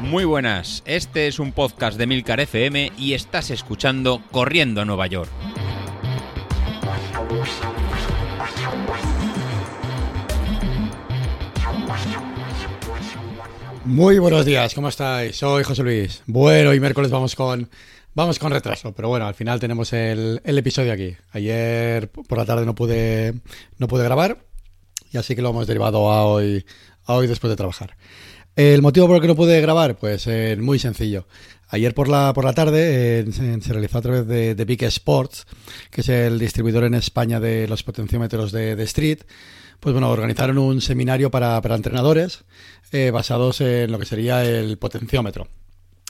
Muy buenas, este es un podcast de Milcar FM y estás escuchando Corriendo a Nueva York. Muy buenos días, ¿cómo estáis? Soy José Luis. Bueno, y miércoles vamos con vamos con retraso, pero bueno, al final tenemos el, el episodio aquí. Ayer por la tarde no pude no pude grabar y así que lo hemos derivado a hoy hoy después de trabajar. El motivo por el que no pude grabar, pues eh, muy sencillo. Ayer por la, por la tarde eh, se, se, realizó a través de, de, Big Sports, que es el distribuidor en España de los potenciómetros de, de Street, pues bueno, organizaron un seminario para, para entrenadores eh, basados en lo que sería el potenciómetro.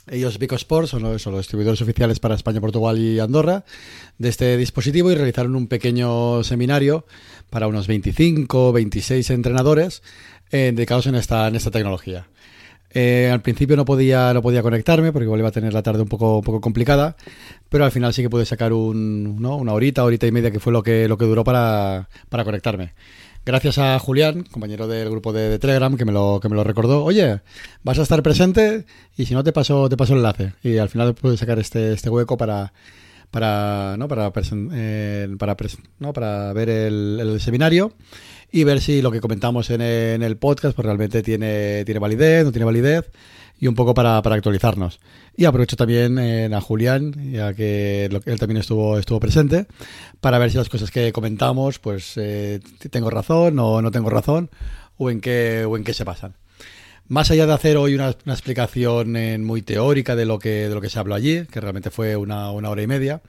Ellos, Vico Sports, son los, distribuidores oficiales para España, Portugal y Andorra de este dispositivo y realizaron un pequeño seminario para unos 25, 26 entrenadores eh, dedicados en esta, en esta tecnología. Eh, al principio no podía, no podía conectarme porque igual iba a tener la tarde un poco, un poco complicada, pero al final sí que pude sacar un, ¿no? una horita, horita y media que fue lo que, duró para conectarme gracias a Julián, compañero del grupo de, Telegram, que me, lo, que me lo recordó. Oye, vas a estar presente y si no te paso, te paso el enlace. Y al final pude sacar este, este hueco para, para, ¿no? para, eh, para, ¿no? para ver el, seminario y ver si lo que comentamos en, en el podcast pues realmente tiene, tiene validez, no tiene validez y un poco para, para actualizarnos. Y aprovecho también eh, a Julián, ya que él también estuvo, estuvo presente, para ver si las cosas que comentamos, pues eh, tengo razón o no tengo razón, o en qué, o en qué se pasan. Más allá de hacer hoy una, una explicación eh, muy teórica de lo, que, de lo que se habló allí, que realmente fue una, una hora y media,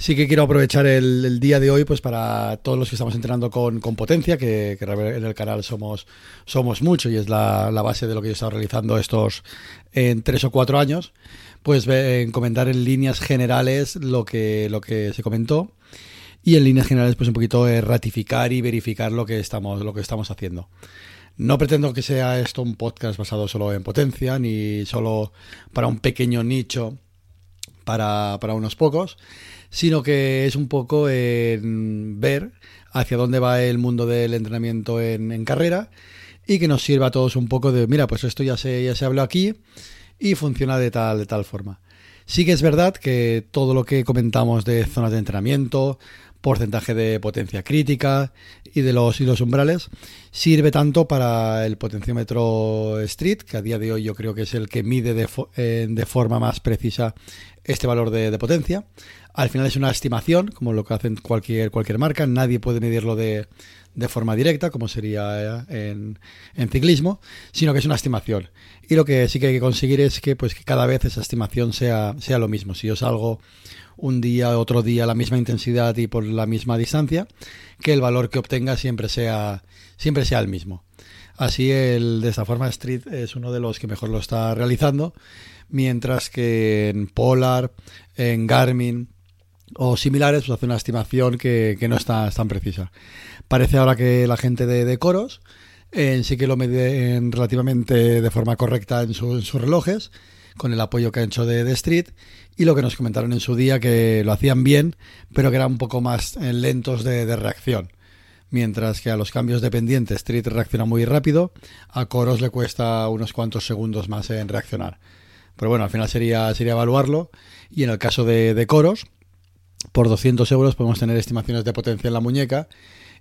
sí que quiero aprovechar el, día de hoy pues para todos los que estamos entrenando con, con potencia, que, en el canal somos, somos mucho y es la, base de lo que yo he estado realizando estos en tres o cuatro años, pues en comentar en líneas generales lo que, lo que se comentó y en líneas generales pues un poquito eh, ratificar y verificar lo que estamos, lo que estamos haciendo. No pretendo que sea esto un podcast basado solo en potencia, ni solo para un pequeño nicho para, para unos pocos, sino que es un poco en ver hacia dónde va el mundo del entrenamiento en, carrera y que nos sirva a todos un poco de, mira, pues esto ya se, ya se habló aquí y funciona de tal, de tal forma. Sí que es verdad que todo lo que comentamos de zonas de entrenamiento, porcentaje de potencia crítica y de los, y los umbrales sirve tanto para el potenciómetro Street, que a día de hoy yo creo que es el que mide de, eh, de forma más precisa este valor de, potencia. Al final es una estimación, como lo que hacen cualquier, cualquier marca, nadie puede medirlo de, de forma directa, como sería en, en, ciclismo, sino que es una estimación. Y lo que sí que hay que conseguir es que, pues, que cada vez esa estimación sea, sea lo mismo. Si yo salgo un día, otro día, la misma intensidad y por la misma distancia, que el valor que obtenga siempre sea, siempre sea el mismo. Así, el, de esta forma, Street es uno de los que mejor lo está realizando, mientras que en Polar, en Garmin o similares, pues hace una estimación que, no está tan precisa. Parece ahora que la gente de, de Coros sí que lo mide en relativamente de forma correcta en, su, en sus relojes, con el apoyo que han hecho de, de, Street y lo que nos comentaron en su día que lo hacían bien, pero que eran un poco más eh, lentos de, de, reacción. Mientras que a los cambios dependientes Street reacciona muy rápido, a Coros le cuesta unos cuantos segundos más en reaccionar. Pero bueno, al final sería, sería evaluarlo. Y en el caso de, Coros, por 200 euros podemos tener estimaciones de potencia en la muñeca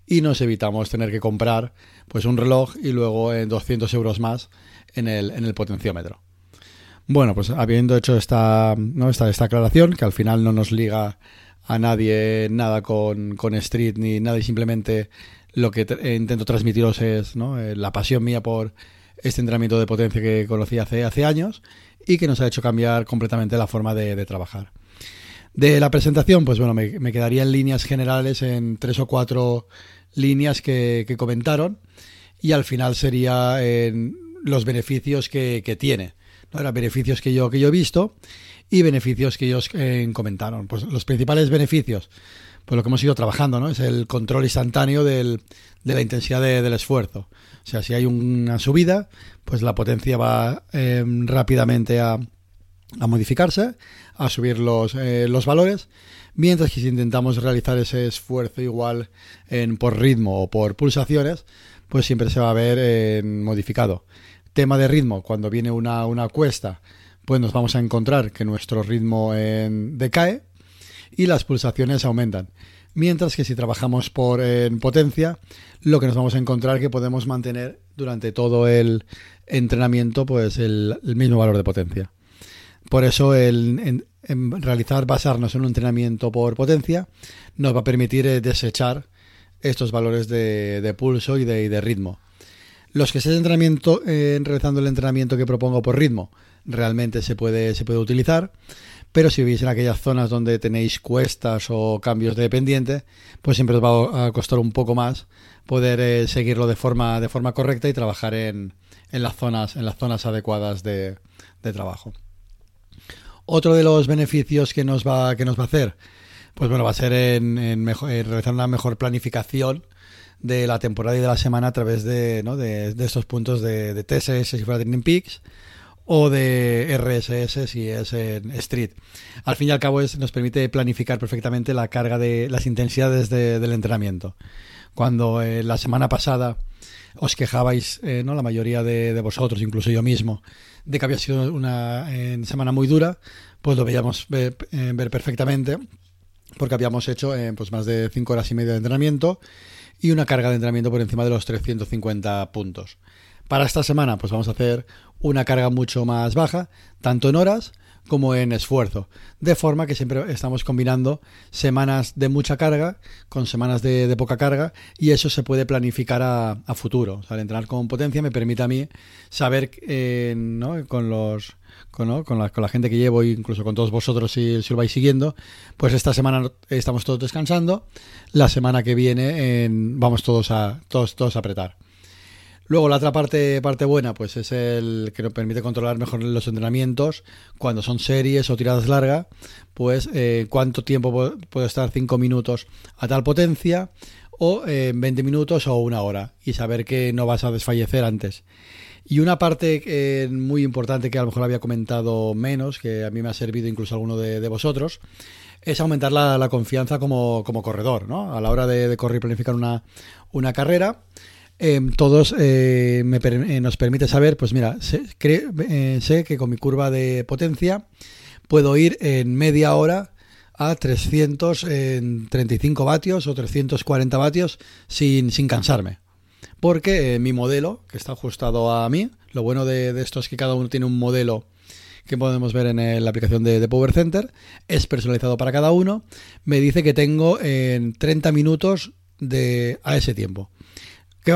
y nos evitamos tener que comprar pues un reloj y luego en 200 euros más en el, en el potenciómetro. Bueno, pues habiendo hecho esta, ¿no? esta, esta aclaración, que al final no nos liga a nadie nada con, con Street ni nada y simplemente lo que intento transmitiros es ¿no? Eh, la pasión mía por este entrenamiento de potencia que conocí hace, años y que nos ha hecho cambiar completamente la forma de, trabajar. De la presentación, pues bueno, me, quedaría en líneas generales en tres o cuatro líneas que, comentaron y al final sería en los beneficios que, que tiene. ¿no? Eran beneficios que yo, que yo he visto y beneficios que ellos eh, comentaron. Pues los principales beneficios, pues lo que hemos ido trabajando, ¿no? Es el control instantáneo de la intensidad de, del esfuerzo. O sea, si hay una subida, pues la potencia va eh, rápidamente a, modificarse, a subir los, eh, los valores, mientras que si intentamos realizar ese esfuerzo igual en, por ritmo o por pulsaciones, pues siempre se va a ver eh, modificado. Tema de ritmo, cuando viene una, una cuesta, pues nos vamos a encontrar que nuestro ritmo decae y las pulsaciones aumentan. Mientras que si trabajamos por en potencia, lo que nos vamos a encontrar es que podemos mantener durante todo el entrenamiento pues el, mismo valor de potencia. Por eso el, en, realizar, basarnos en un entrenamiento por potencia, nos va a permitir eh, desechar estos valores de, pulso y de, ritmo. Los que estén entrenamiento, eh, realizando el entrenamiento que propongo por ritmo, realmente se puede, se puede utilizar. Pero si vivís en aquellas zonas donde tenéis cuestas o cambios de pendiente, pues siempre os va a costar un poco más poder eh, seguirlo de forma, de forma correcta y trabajar en, en, las, zonas, en las zonas adecuadas de, trabajo. Otro de los beneficios que nos va, que nos va a hacer, pues bueno, va a ser en, realizar una mejor planificación de la temporada y de la semana a través de, ¿no? de, estos puntos de, de TSS si fuera Training Peaks o de RSS si es en Street. Al fin y al cabo es, nos permite planificar perfectamente la carga de las intensidades del entrenamiento. Cuando eh, la semana pasada os quejabais, eh, ¿no? la mayoría de, vosotros, incluso yo mismo, de que había sido una semana muy dura, pues lo veíamos ver, eh, perfectamente porque habíamos hecho pues más de 5 horas y media de entrenamiento y una carga de entrenamiento por encima de los 350 puntos. Para esta semana, pues vamos a hacer una carga mucho más baja, tanto en horas como en esfuerzo. De forma que siempre estamos combinando semanas de mucha carga con semanas de, poca carga y eso se puede planificar a, futuro. O entrenar con potencia me permite a mí saber eh, ¿no? con los con, con, la, con, la, gente que llevo, incluso con todos vosotros si, si, lo vais siguiendo, pues esta semana estamos todos descansando, la semana que viene vamos todos a todos a apretar. Luego la otra parte, parte buena, pues es el que nos permite controlar mejor los entrenamientos. Cuando son series o tiradas largas, pues eh, cuánto tiempo puede estar 5 minutos a tal potencia o eh, 20 minutos o una hora y saber que no vas a desfallecer antes. Y una parte eh, muy importante que a lo mejor había comentado menos, que a mí me ha servido incluso alguno de, vosotros, es aumentar la, confianza como, corredor, ¿no? A la hora de, correr y planificar una, una carrera, Em, todos eh, eh, nos permite saber, pues mira, eh, sé, que con mi curva de potencia puedo ir en media hora a 335 vatios o 340 vatios sin, sin cansarme. Porque mi modelo, que está ajustado a mí, lo bueno de, esto es que cada uno tiene un modelo que podemos ver en la aplicación de, de, Power Center, es personalizado para cada uno, me dice que tengo en 30 minutos de, a ese tiempo. ¿Qué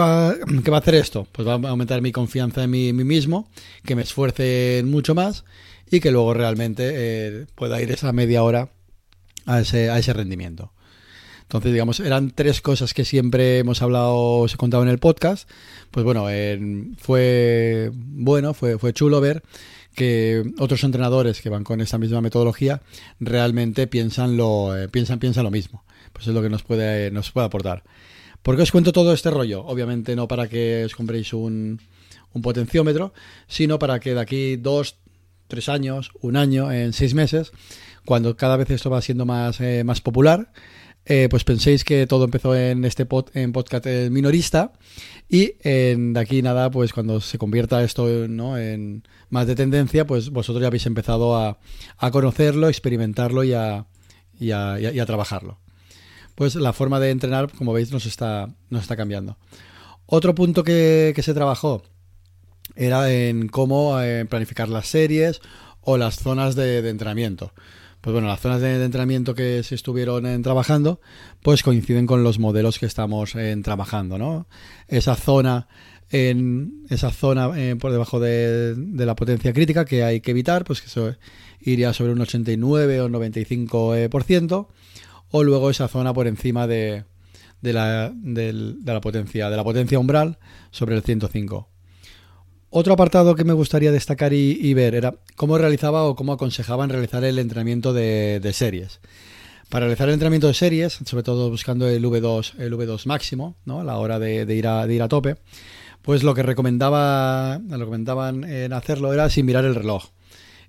va, a hacer esto? Pues va a aumentar mi confianza en mí, mismo, que me esfuerce mucho más y que luego realmente eh, pueda ir esa media hora a ese, a ese rendimiento. Entonces, digamos, eran tres cosas que siempre hemos hablado, os he contado en el podcast. Pues bueno, fue bueno, fue, chulo ver que otros entrenadores que van con esta misma metodología realmente piensan lo, eh, piensan, piensan lo mismo. Pues es lo que nos puede, nos puede aportar. ¿Por qué os cuento todo este rollo? Obviamente no para que os compréis un, potenciómetro, sino para que de aquí dos, tres años, un año, en seis meses, cuando cada vez esto va siendo más, eh, más popular, eh, pues penséis que todo empezó en este en podcast minorista y en, de aquí nada, pues cuando se convierta esto ¿no? en más de tendencia, pues vosotros ya habéis empezado a, conocerlo, experimentarlo y a, y a trabajarlo pues la forma de entrenar, como veis, nos está, nos está cambiando. Otro punto que, se trabajó era en cómo eh, planificar las series o las zonas de, entrenamiento. Pues bueno, las zonas de, entrenamiento que se estuvieron en, trabajando, pues coinciden con los modelos que estamos en, trabajando, ¿no? Esa zona en esa zona eh, por debajo de, de, la potencia crítica que hay que evitar, pues que eso iría sobre un 89 o 95% o luego esa zona por encima de, la, potencia, de la potencia umbral sobre el 105. Otro apartado que me gustaría destacar y, ver era cómo realizaba o cómo aconsejaban realizar el entrenamiento de, series. Para realizar el entrenamiento de series, sobre todo buscando el V2, el V2 máximo, ¿no? a la hora de, ir a, tope, pues lo que recomendaba, recomendaban en hacerlo era sin mirar el reloj.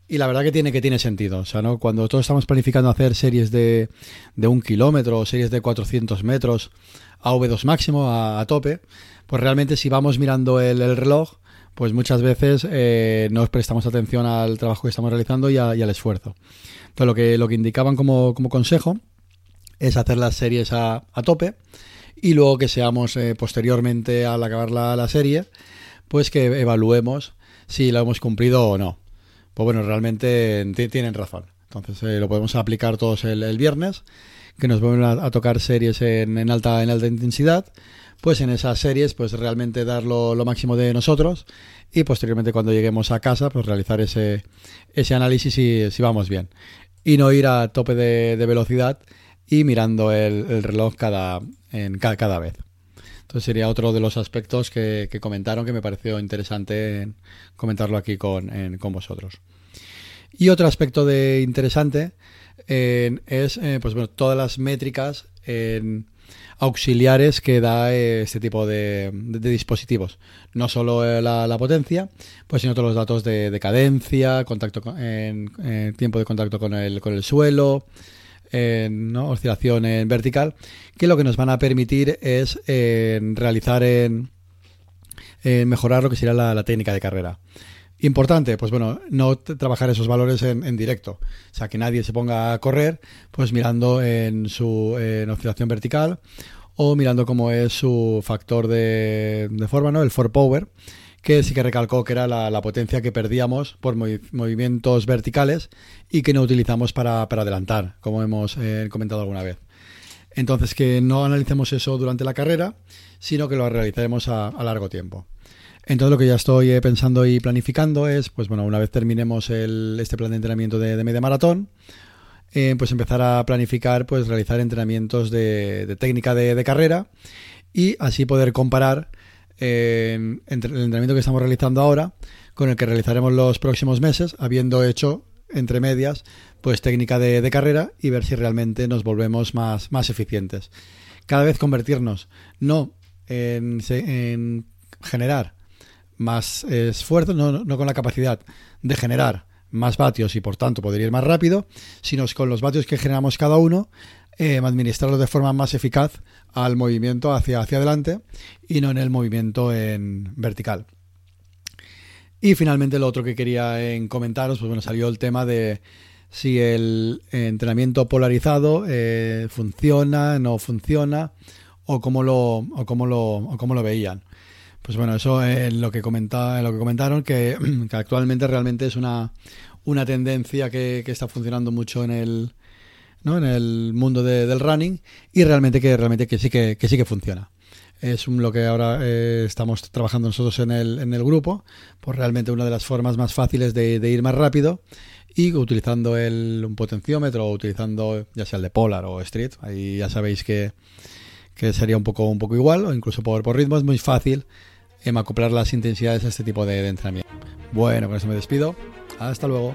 Y la verdad que tiene que tiene sentido. O sea, ¿no? Cuando todos estamos planificando hacer series de, de un kilómetro o series de 400 metros a V2 máximo, a, tope, pues realmente si vamos mirando el, reloj, pues muchas veces eh, no prestamos atención al trabajo que estamos realizando y, al esfuerzo. Entonces lo que, lo que indicaban como, como consejo es hacer las series a, a tope y luego que seamos eh, posteriormente al acabar la, la serie, pues que evaluemos si lo hemos cumplido o no. Pues bueno, realmente tienen razón. Entonces eh, lo podemos aplicar todos el, viernes, que nos vuelven a, tocar series en, alta, en alta intensidad. Pues en esas series, pues realmente dar lo, máximo de nosotros y posteriormente cuando lleguemos a casa, pues realizar ese, ese análisis si, si vamos bien. Y no ir a tope de, velocidad y mirando el, reloj cada, en, cada, cada vez. Entonces sería otro de los aspectos que, comentaron que me pareció interesante comentarlo aquí con, vosotros. Y otro aspecto de interesante es eh, pues bueno, todas las métricas auxiliares que da eh, este tipo de, dispositivos. No solo eh, la, potencia, pues sino todos los datos de, cadencia, contacto en, tiempo de contacto con el, con el suelo, ¿no? oscilación en vertical, que lo que nos van a permitir es realizar en, mejorar lo que sería la, técnica de carrera. Importante, pues bueno, no trabajar esos valores en, directo. O sea, que nadie se ponga a correr, pues mirando en su oscilación vertical o mirando cómo es su factor de, de forma, ¿no? El for power que sí que recalcó que era la, potencia que perdíamos por movimientos verticales y que no utilizamos para, adelantar, como hemos eh, comentado alguna vez. Entonces, que no analicemos eso durante la carrera, sino que lo realizaremos a, largo tiempo. Entonces, lo que ya estoy eh, pensando y planificando es, pues bueno, una vez terminemos este plan de entrenamiento de, media maratón, eh, pues empezar a planificar, pues realizar entrenamientos de, técnica de, de carrera y así poder comparar entre el entrenamiento que estamos realizando ahora con el que realizaremos los próximos meses, habiendo hecho entre medias pues técnica de, carrera y ver si realmente nos volvemos más, más eficientes. Cada vez convertirnos no en, en generar más esfuerzo, no, no con la capacidad de generar más vatios y por tanto poder ir más rápido, sino con los vatios que generamos cada uno, eh, administrarlo de forma más eficaz al movimiento hacia, hacia adelante y no en el movimiento en vertical. Y finalmente lo otro que quería en comentaros, pues bueno, salió el tema de si el entrenamiento polarizado eh, funciona, no funciona, o cómo lo, o cómo lo, o cómo lo veían. Pues bueno, eso es lo que comentaba, lo que comentaron, que, actualmente realmente es una, una tendencia que, que está funcionando mucho en el, ¿no? en el mundo del running y realmente que realmente que sí que, sí que funciona es lo que ahora eh, estamos trabajando nosotros en el, en el grupo, pues realmente una de las formas más fáciles de, ir más rápido y utilizando el, un potenciómetro o utilizando ya sea el de Polar o Street, ahí ya sabéis que, que sería un poco, un poco igual o incluso por, por ritmo es muy fácil em, acoplar las intensidades a este tipo de, de entrenamiento. Bueno, con eso me despido. Hasta luego.